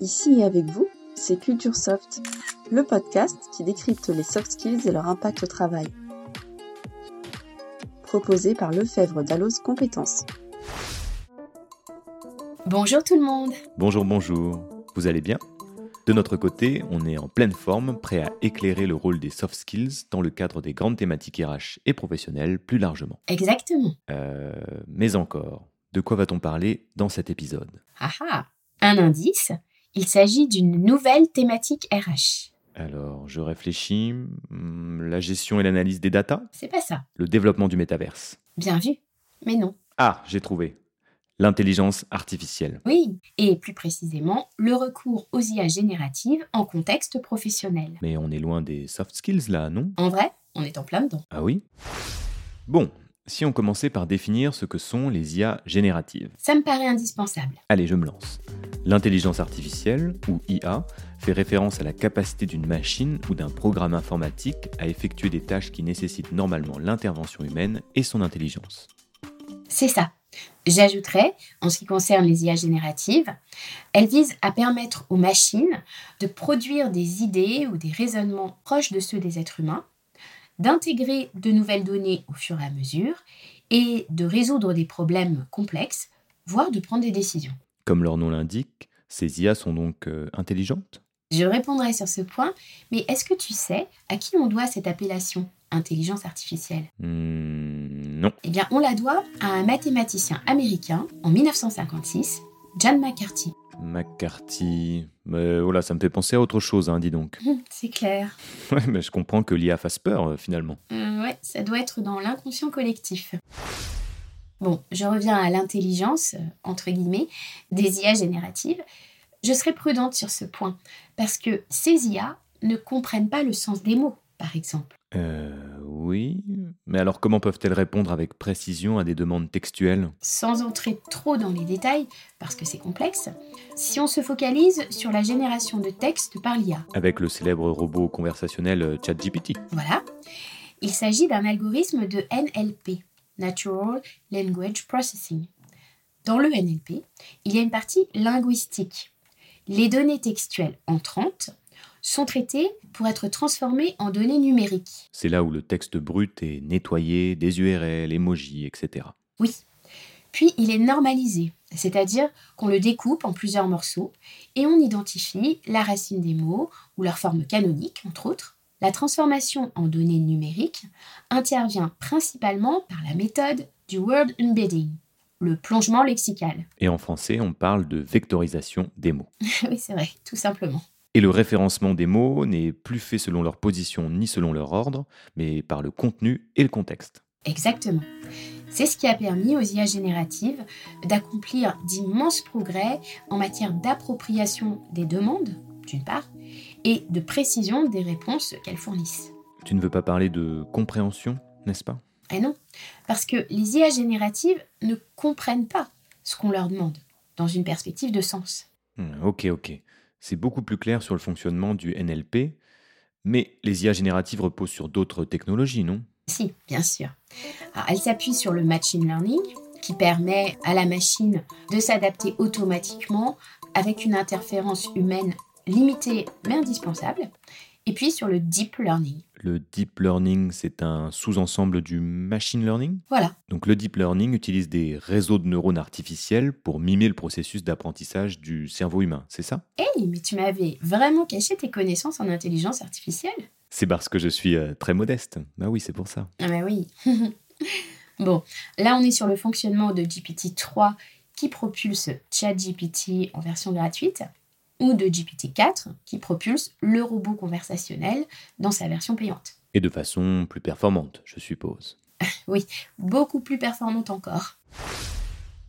Ici et avec vous, c'est Culture Soft, le podcast qui décrypte les soft skills et leur impact au travail. Proposé par Lefebvre Dalloz Compétences. Bonjour tout le monde Bonjour, bonjour. Vous allez bien? De notre côté, on est en pleine forme, prêt à éclairer le rôle des soft skills dans le cadre des grandes thématiques RH et professionnelles plus largement. Exactement. Euh, mais encore, de quoi va-t-on parler dans cet épisode? Ah ah Un indice, il s'agit d'une nouvelle thématique RH. Alors, je réfléchis. Hmm, La gestion et l'analyse des data C'est pas ça. Le développement du métaverse Bien vu. Mais non. Ah, j'ai trouvé. L'intelligence artificielle. Oui, et plus précisément, le recours aux IA génératives en contexte professionnel. Mais on est loin des soft skills là, non? En vrai, on est en plein dedans. Ah oui? Bon, si on commençait par définir ce que sont les IA génératives. Ça me paraît indispensable. Allez, je me lance. L'intelligence artificielle, ou IA, fait référence à la capacité d'une machine ou d'un programme informatique à effectuer des tâches qui nécessitent normalement l'intervention humaine et son intelligence. C'est ça. J'ajouterais, en ce qui concerne les IA génératives, elles visent à permettre aux machines de produire des idées ou des raisonnements proches de ceux des êtres humains, d'intégrer de nouvelles données au fur et à mesure et de résoudre des problèmes complexes, voire de prendre des décisions. Comme leur nom l'indique, ces IA sont donc euh, intelligentes? Je répondrai sur ce point, mais est-ce que tu sais à qui on doit cette appellation intelligence artificielle? Hmm, Non. Eh bien, on la doit à un mathématicien américain en 1956, John McCarthy. McCarthy. Mais voilà, ça me fait penser à autre chose, hein, dis donc. C'est clair. Ouais, mais je comprends que l'IA fasse peur, euh, finalement. Euh, ouais, ça doit être dans l'inconscient collectif. Bon, je reviens à l'intelligence, euh, entre guillemets, des IA génératives. Je serai prudente sur ce point, parce que ces IA ne comprennent pas le sens des mots, par exemple. Euh, oui. Mais alors, comment peuvent-elles répondre avec précision à des demandes textuelles? Sans entrer trop dans les détails, parce que c'est complexe, si on se focalise sur la génération de textes par l'IA, Avec le célèbre robot conversationnel euh, ChatGPT. voilà, il s'agit d'un algorithme de NLP, Natural Language Processing. Dans le NLP, il y a une partie linguistique. Les données textuelles entrantes sont traitées pour être transformées en données numériques. C'est là où le texte brut est nettoyé, des URL, emojis, etc. Oui. Puis il est normalisé, c'est-à-dire qu'on le découpe en plusieurs morceaux et on identifie la racine des mots ou leur forme canonique, entre autres. La transformation en données numériques intervient principalement par la méthode du word embedding, le plongement lexical. Et en français, on parle de vectorisation des mots. oui, c'est vrai, tout simplement. Et le référencement des mots n'est plus fait selon leur position ni selon leur ordre, mais par le contenu et le contexte. Exactement. C'est ce qui a permis aux IA génératives d'accomplir d'immenses progrès en matière d'appropriation des demandes, d'une part, et de précision des réponses qu'elles fournissent. Tu ne veux pas parler de compréhension, n'est-ce pas? Eh non, parce que les IA génératives ne comprennent pas ce qu'on leur demande, dans une perspective de sens. Hmm, Ok, ok. C'est beaucoup plus clair sur le fonctionnement du NLP, mais les IA génératives reposent sur d'autres technologies, non? Si, bien sûr. Alors, elle s'appuie sur le machine learning, qui permet à la machine de s'adapter automatiquement avec une interférence humaine limitée mais indispensable, et puis sur le deep learning. Le deep learning, c'est un sous-ensemble du machine learning Voilà, Donc le deep learning utilise des réseaux de neurones artificiels pour mimer le processus d'apprentissage du cerveau humain, c'est ça? Hey, mais tu m'avais vraiment caché tes connaissances en intelligence artificielle C'est parce que je suis euh, très modeste. Bah oui, c'est pour ça. Ah bah oui. bon, là on est sur le fonctionnement de GPT-3 qui propulse ChatGPT en version gratuite ou de GPT-4 qui propulse le robot conversationnel dans sa version payante. Et de façon plus performante, je suppose. Beaucoup plus performante encore.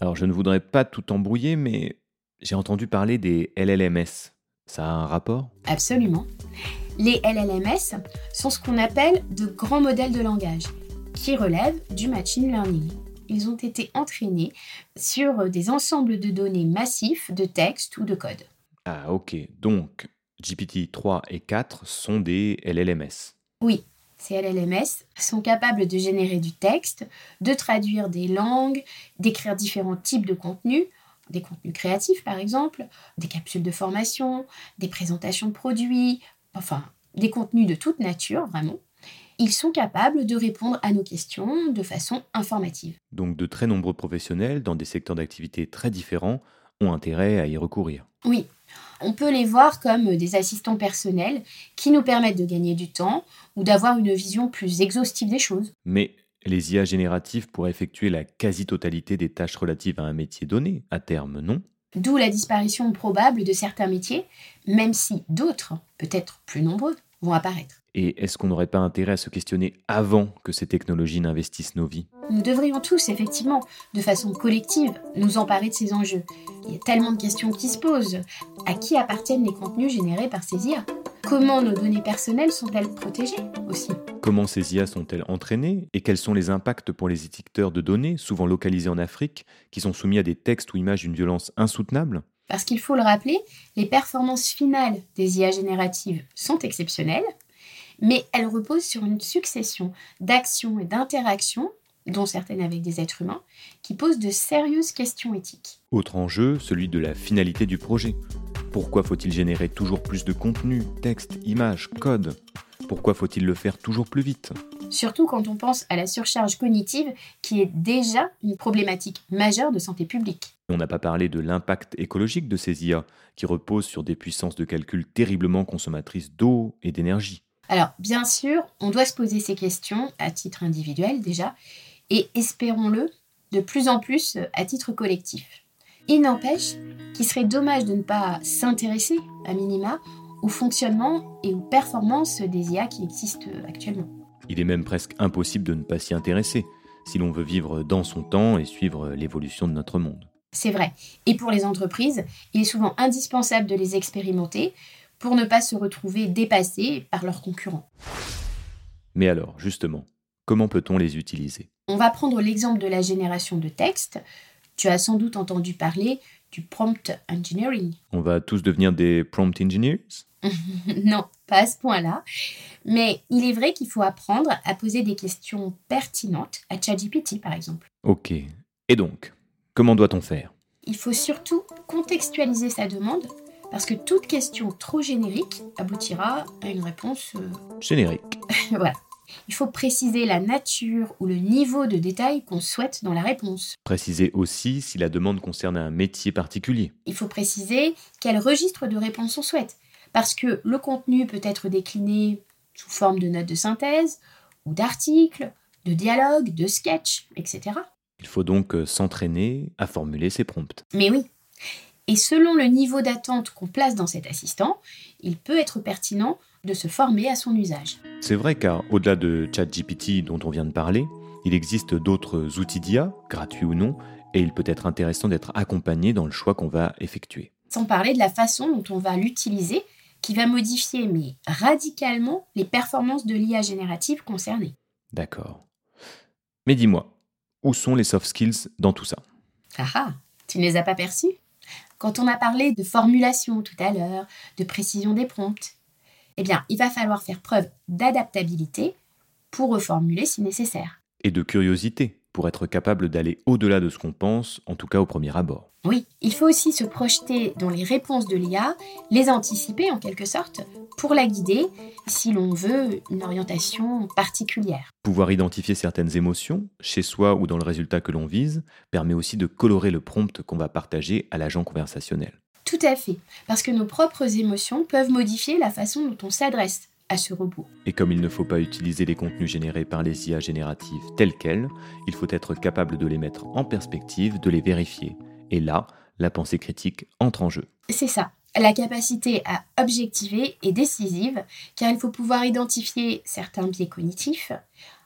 Alors je ne voudrais pas tout embrouiller, mais j'ai entendu parler des LLMS. Ça a un rapport? Absolument. Les LLMS sont ce qu'on appelle de grands modèles de langage qui relèvent du machine learning. Ils ont été entraînés sur des ensembles de données massifs de texte ou de code. Ah ok, donc GPT 3 et 4 sont des LLMS. Oui, ces LLMS sont capables de générer du texte, de traduire des langues, d'écrire différents types de contenus, des contenus créatifs par exemple, des capsules de formation, des présentations de produits, enfin des contenus de toute nature vraiment, ils sont capables de répondre à nos questions de façon informative. Donc de très nombreux professionnels dans des secteurs d'activité très différents ont intérêt à y recourir. Oui, on peut les voir comme des assistants personnels qui nous permettent de gagner du temps ou d'avoir une vision plus exhaustive des choses. Mais les IA génératives pourraient effectuer la quasi-totalité des tâches relatives à un métier donné, à terme, non? D'où la disparition probable de certains métiers, même si d'autres, peut-être plus nombreux, vont apparaître. Et est-ce qu'on n'aurait pas intérêt à se questionner avant que ces technologies n'investissent nos vies? Nous devrions tous, effectivement, de façon collective, nous emparer de ces enjeux. Il y a tellement de questions qui se posent. À qui appartiennent les contenus générés par ces IA Comment nos données personnelles sont-elles protégées aussi? Comment ces IA sont-elles entraînées? Et quels sont les impacts pour les éditeurs de données, souvent localisés en Afrique, qui sont soumis à des textes ou images d'une violence insoutenable? Parce qu'il faut le rappeler, les performances finales des IA génératives sont exceptionnelles, mais elles reposent sur une succession d'actions et d'interactions, dont certaines avec des êtres humains, qui posent de sérieuses questions éthiques. Autre enjeu, celui de la finalité du projet. Pourquoi faut-il générer toujours plus de contenu, texte, images, code? Pourquoi faut-il le faire toujours plus vite? Surtout quand on pense à la surcharge cognitive qui est déjà une problématique majeure de santé publique. On n'a pas parlé de l'impact écologique de ces IA, qui reposent sur des puissances de calcul terriblement consommatrices d'eau et d'énergie. Alors, bien sûr, on doit se poser ces questions à titre individuel déjà, et espérons-le, de plus en plus à titre collectif. Il n'empêche qu'il serait dommage de ne pas s'intéresser, à minima, au fonctionnement et aux performances des IA qui existent actuellement. Il est même presque impossible de ne pas s'y intéresser, si l'on veut vivre dans son temps et suivre l'évolution de notre monde. C'est vrai. Et pour les entreprises, il est souvent indispensable de les expérimenter pour ne pas se retrouver dépassés par leurs concurrents. Mais alors, justement, comment peut-on les utiliser? On va prendre l'exemple de la génération de texte. Tu as sans doute entendu parler du prompt engineering. On va tous devenir des prompt engineers? Non, pas à ce point-là. Mais il est vrai qu'il faut apprendre à poser des questions pertinentes à ChatGPT, par exemple. Ok. Et donc, comment doit-on faire? Il faut surtout contextualiser sa demande parce que toute question trop générique aboutira à une réponse euh, générique. voilà. Il faut préciser la nature ou le niveau de détail qu'on souhaite dans la réponse. Préciser aussi si la demande concerne un métier particulier. Il faut préciser quel registre de réponse on souhaite, parce que le contenu peut être décliné sous forme de notes de synthèse, ou d'articles, de dialogues, de sketchs, etc. Il faut donc euh, s'entraîner à formuler ses prompts. Mais oui, et selon le niveau d'attente qu'on place dans cet assistant, il peut être pertinent de se former à son usage. C'est vrai car au-delà de ChatGPT dont on vient de parler, il existe d'autres outils d'IA, gratuits ou non, et il peut être intéressant d'être accompagné dans le choix qu'on va effectuer. Sans parler de la façon dont on va l'utiliser, qui va modifier mais radicalement les performances de l'IA générative concernées. D'accord. Mais dis-moi, où sont les soft skills dans tout ça Ah ah, tu ne les as pas perçus? Quand on a parlé de formulation tout à l'heure, de précision des prompts, eh bien, il va falloir faire preuve d'adaptabilité pour reformuler si nécessaire. Et de curiosité pour être capable d'aller au-delà de ce qu'on pense, en tout cas au premier abord. Oui, il faut aussi se projeter dans les réponses de l'IA, les anticiper en quelque sorte, pour la guider si l'on veut une orientation particulière. Pouvoir identifier certaines émotions, chez soi ou dans le résultat que l'on vise, permet aussi de colorer le prompt qu'on va partager à l'agent conversationnel. Tout à fait, parce que nos propres émotions peuvent modifier la façon dont on s'adresse à ce robot. Et comme il ne faut pas utiliser les contenus générés par les IA génératives tels quels, il faut être capable de les mettre en perspective, de les vérifier. Et là, la pensée critique entre en jeu. C'est ça. La capacité à objectiver est décisive car il faut pouvoir identifier certains biais cognitifs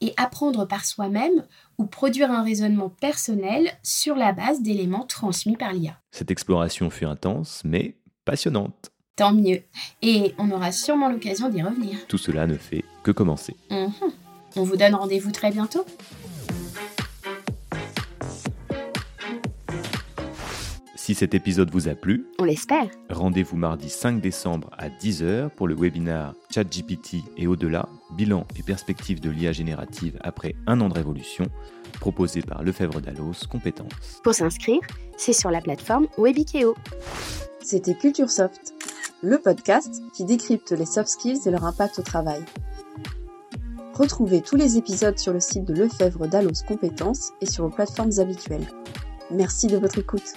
et apprendre par soi-même ou produire un raisonnement personnel sur la base d'éléments transmis par l'IA. Cette exploration fut intense mais passionnante. Tant mieux. Et on aura sûrement l'occasion d'y revenir. Tout cela ne fait que commencer. Mhm. On vous donne rendez-vous très bientôt. Si cet épisode vous a plu, on l'espère. Rendez-vous mardi 5 décembre à 10h pour le webinaire ChatGPT et au-delà, bilan et perspective de l'IA générative après un an de révolution, proposé par Lefebvre Dallos Compétences. Pour s'inscrire, c'est sur la plateforme Webikeo. C'était Culture Soft, le podcast qui décrypte les soft skills et leur impact au travail. Retrouvez tous les épisodes sur le site de Lefebvre d'Allos Compétences et sur vos plateformes habituelles. Merci de votre écoute.